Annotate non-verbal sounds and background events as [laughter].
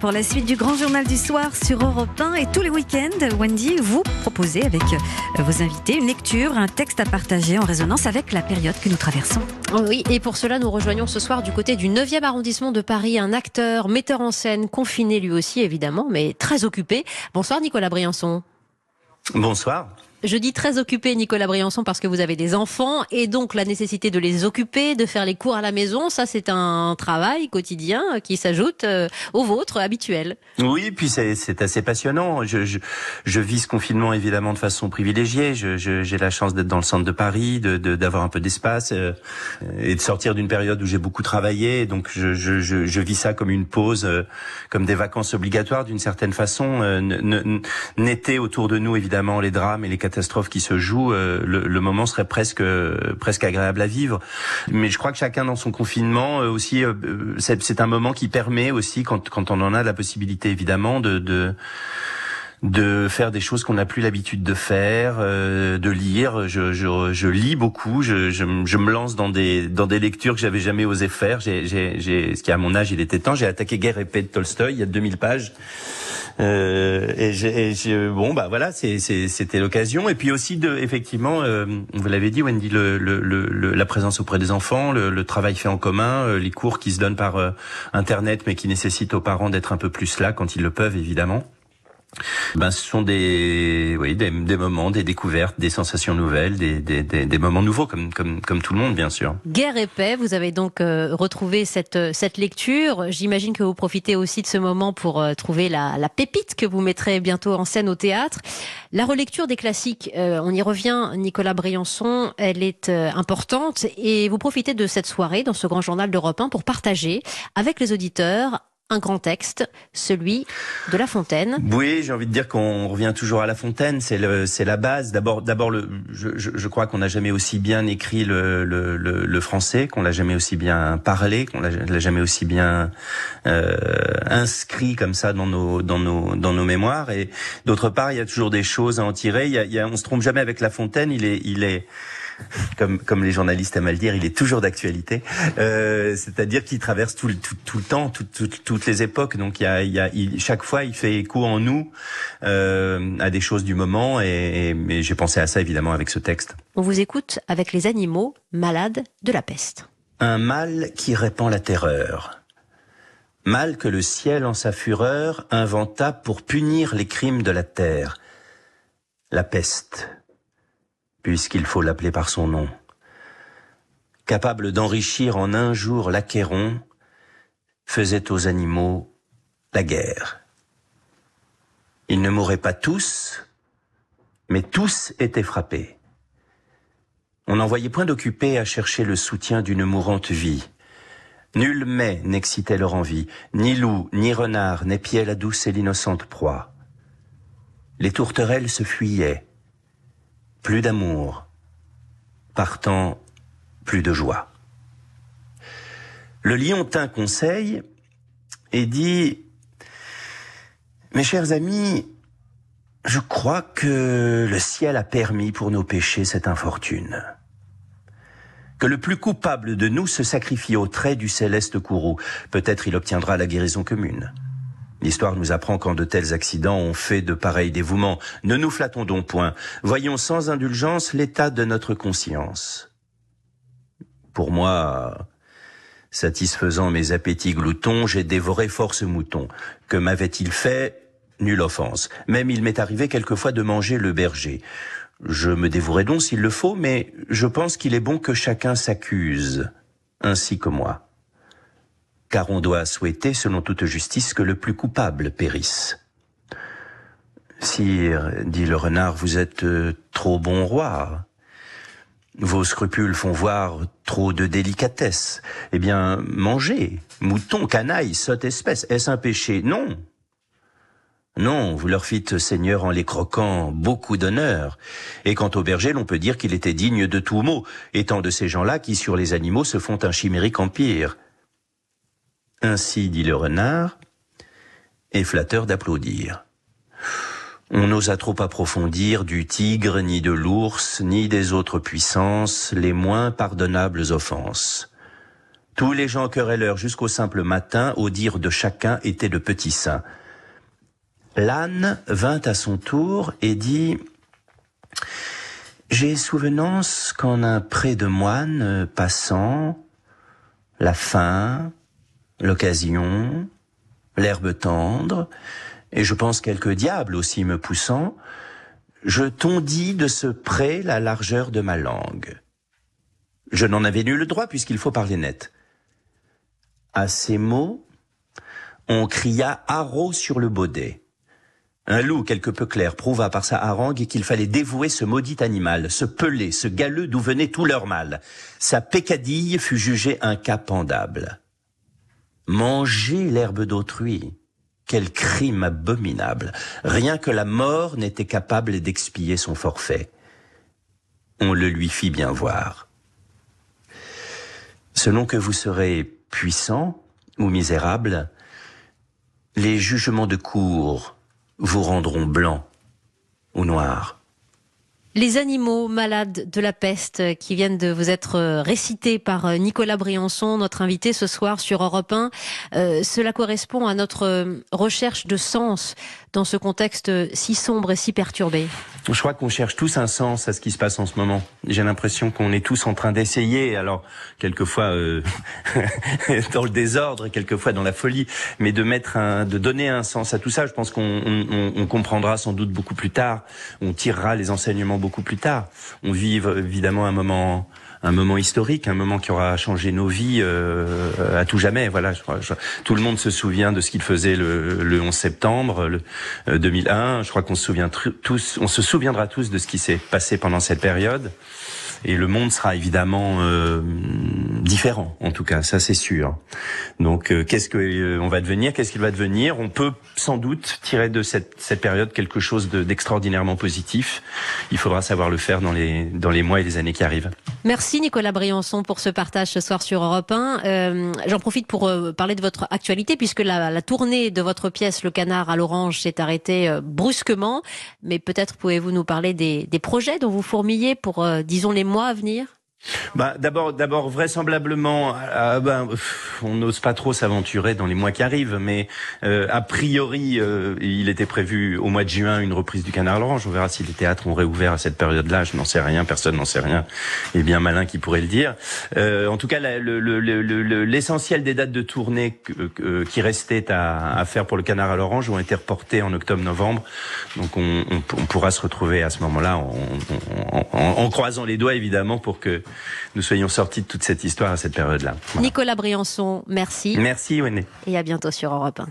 pour la suite du grand journal du soir sur Europe 1 et tous les week-ends, Wendy, vous proposez avec euh, vos invités une lecture, un texte à partager en résonance avec la période que nous traversons. Oui, et pour cela, nous rejoignons ce soir du côté du 9e arrondissement de Paris un acteur, metteur en scène, confiné lui aussi évidemment, mais très occupé. Bonsoir Nicolas Briançon. Bonsoir. Je dis très occupé, Nicolas Briançon, parce que vous avez des enfants et donc la nécessité de les occuper, de faire les cours à la maison, ça c'est un travail quotidien qui s'ajoute euh, au vôtre habituel. Oui, puis c'est assez passionnant. Je, je, je, vis ce confinement évidemment de façon privilégiée. J'ai la chance d'être dans le centre de Paris, d'avoir de, un peu d'espace euh, et de sortir d'une période où j'ai beaucoup travaillé. Donc je, je, vis ça comme une pause, euh, comme des vacances obligatoires d'une certaine façon. N'était autour de nous évidemment les drames et les catastrophe qui se joue, euh, le, moment serait presque presque agréable à vivre. Mais je crois que chacun dans son confinement euh, aussi, euh, c'est un moment qui permet aussi, quand, quand on en a la possibilité évidemment, de, de de faire des choses qu'on n'a plus l'habitude de faire, de lire. Je, je, je lis beaucoup. Je, je, je, me lance dans des dans des lectures que j'avais jamais osé faire. J'ai, j'ai, ce qui à mon âge, il était temps. J'ai attaqué Guerre et paix de Tolstoï. Il y a 2000 pages. Euh, et, je, bon, bah voilà, c'était l'occasion. Et puis aussi, de, effectivement, euh, vous l'avez dit, Wendy, le, le, le, la présence auprès des enfants, le, travail fait en commun, euh, les cours qui se donnent par euh, Internet, mais qui nécessitent aux parents d'être un peu plus là quand ils le peuvent, évidemment. Ben, ce sont des, oui, des, des, moments, des découvertes, des sensations nouvelles, des, des, des, moments nouveaux, comme, comme, comme tout le monde, bien sûr. Guerre et paix, vous avez donc euh, retrouvé cette, euh, cette lecture. J'imagine que vous profitez aussi de ce moment pour euh, trouver la, la, pépite que vous mettrez bientôt en scène au théâtre. La relecture des classiques, on y revient, Nicolas Briançon, elle est importante et vous profitez de cette soirée dans ce grand journal d'Europe 1 pour partager avec les auditeurs un grand texte, celui de La Fontaine. Oui, j'ai envie de dire qu'on revient toujours à La Fontaine, c'est le, c'est la base. D'abord, d'abord, le, je, je, crois qu'on n'a jamais aussi bien écrit le, le, le, français, qu'on l'a jamais aussi bien parlé, qu'on l'a jamais aussi bien euh, inscrit comme ça dans nos, dans nos, dans nos mémoires. Et d'autre part, il y a toujours des choses à en tirer. Il y a, il y a, on se trompe jamais avec La Fontaine. Il est, il est comme, comme les journalistes aiment à le dire, il est toujours d'actualité. Euh, C'est-à-dire qu'il traverse tout, tout, tout le temps, tout, tout, toutes les époques. Donc il y a, il y a il, chaque fois, il fait écho en nous euh, à des choses du moment. Et, et, et j'ai pensé à ça évidemment avec ce texte. On vous écoute avec les animaux malades de la peste. Un mal qui répand la terreur. Mal que le ciel en sa fureur inventa pour punir les crimes de la terre. La peste puisqu'il faut l'appeler par son nom. Capable d'enrichir en un jour l'Achéron, faisait aux animaux la guerre. Ils ne mouraient pas tous, mais tous étaient frappés. On n'en voyait point d'occupés à chercher le soutien d'une mourante vie. Nul mets n'excitait leur envie, ni loup, ni renard n'épiait la douce et l'innocente proie. Les tourterelles se fuyaient, plus d'amour, partant plus de joie. Le lion tint conseil et dit Mes chers amis, je crois que le ciel a permis pour nos péchés cette infortune. Que le plus coupable de nous se sacrifie au trait du céleste courroux. Peut-être il obtiendra la guérison commune. L'histoire nous apprend qu'en de tels accidents on fait de pareils dévouements. Ne nous flattons donc point. Voyons sans indulgence l'état de notre conscience. Pour moi, satisfaisant mes appétits gloutons, j'ai dévoré force mouton. Que m'avait-il fait? Nulle offense. Même il m'est arrivé quelquefois de manger le berger. Je me dévouerai donc s'il le faut, mais je pense qu'il est bon que chacun s'accuse, ainsi que moi car on doit souhaiter, selon toute justice, que le plus coupable périsse. Sire, dit le renard, vous êtes euh, trop bon roi. Vos scrupules font voir trop de délicatesse. Eh bien, mangez, mouton, canaille, sotte espèce, est-ce un péché? Non. Non, vous leur fîtes, Seigneur, en les croquant, beaucoup d'honneur. Et quant au berger, l'on peut dire qu'il était digne de tout mot, étant de ces gens-là qui, sur les animaux, se font un chimérique empire. Ainsi dit le renard, et flatteur d'applaudir. On n'osa trop approfondir du tigre, ni de l'ours, ni des autres puissances, les moins pardonnables offenses. Tous les gens querelleurs jusqu'au simple matin, au dire de chacun, étaient de petits saints. L'âne vint à son tour et dit J'ai souvenance qu'en un pré de moine passant, la faim, l'occasion, l'herbe tendre, et je pense quelques diables aussi me poussant, je tondis de ce pré la largeur de ma langue. Je n'en avais nul droit puisqu'il faut parler net. À ces mots, on cria haro sur le baudet. Un loup quelque peu clair prouva par sa harangue qu'il fallait dévouer ce maudit animal, ce pelé, ce galeux d'où venait tout leur mal. Sa pécadille fut jugée incapendable. Manger l'herbe d'autrui, quel crime abominable. Rien que la mort n'était capable d'expier son forfait. On le lui fit bien voir. Selon que vous serez puissant ou misérable, les jugements de cour vous rendront blanc ou noir. Les animaux malades de la peste qui viennent de vous être euh, récités par euh, Nicolas Briançon, notre invité ce soir sur Europe 1, euh, cela correspond à notre recherche de sens dans ce contexte si sombre et si perturbé. Je crois qu'on cherche tous un sens à ce qui se passe en ce moment. J'ai l'impression qu'on est tous en train d'essayer, alors quelquefois [laughs] dans le désordre, quelquefois dans la folie, mais de mettre de donner un sens à tout ça. Je pense qu'on on, on comprendra sans doute beaucoup plus tard. On tirera les enseignements plus tard. On vit évidemment un moment un moment historique, un moment qui aura changé nos vies euh, à tout jamais. Voilà, je crois, tout le monde se souvient de ce qu'il faisait le, le, 11 septembre le, 2001. Euh, je crois qu'on se souvient tous, on se souviendra tous de ce qui s'est passé pendant cette période et le monde sera évidemment euh, différent, en tout cas, ça c'est sûr. Donc, euh, qu'est-ce que euh, on va devenir Qu'est-ce qu'il va devenir? On peut sans doute tirer de cette, cette période quelque chose d'extraordinairement positif. Il faudra savoir le faire dans les dans les mois et les années qui arrivent. Merci Nicolas Briançon pour ce partage ce soir sur Europe 1. J'en profite pour parler de votre actualité puisque la, la, tournée de votre pièce Le Canard à l'Orange s'est arrêtée brusquement. Mais peut-être pouvez-vous nous parler des, des projets dont vous fourmillez pour, disons, les mois à venir? Bah, d'abord, d'abord vraisemblablement, euh, ben, on n'ose pas trop s'aventurer dans les mois qui arrivent, mais euh, a priori, euh, il était prévu au mois de juin une reprise du Canard Orange. On verra si les théâtres ont réouvert à cette période-là. Je n'en sais rien, personne n'en sait rien. Et bien malin qui pourrait le dire. en tout cas, l'essentiel des dates de tournée qui restaient à, faire pour le Canard à l'Orange ont été reportées en octobre-novembre. Donc, on, pourra se retrouver à ce moment-là en, en croisant les doigts, évidemment, pour que nous soyons sortis de toute cette histoire à cette période-là. Nicolas Briançon, merci. Merci, Wendy. Et à bientôt sur Europe 1.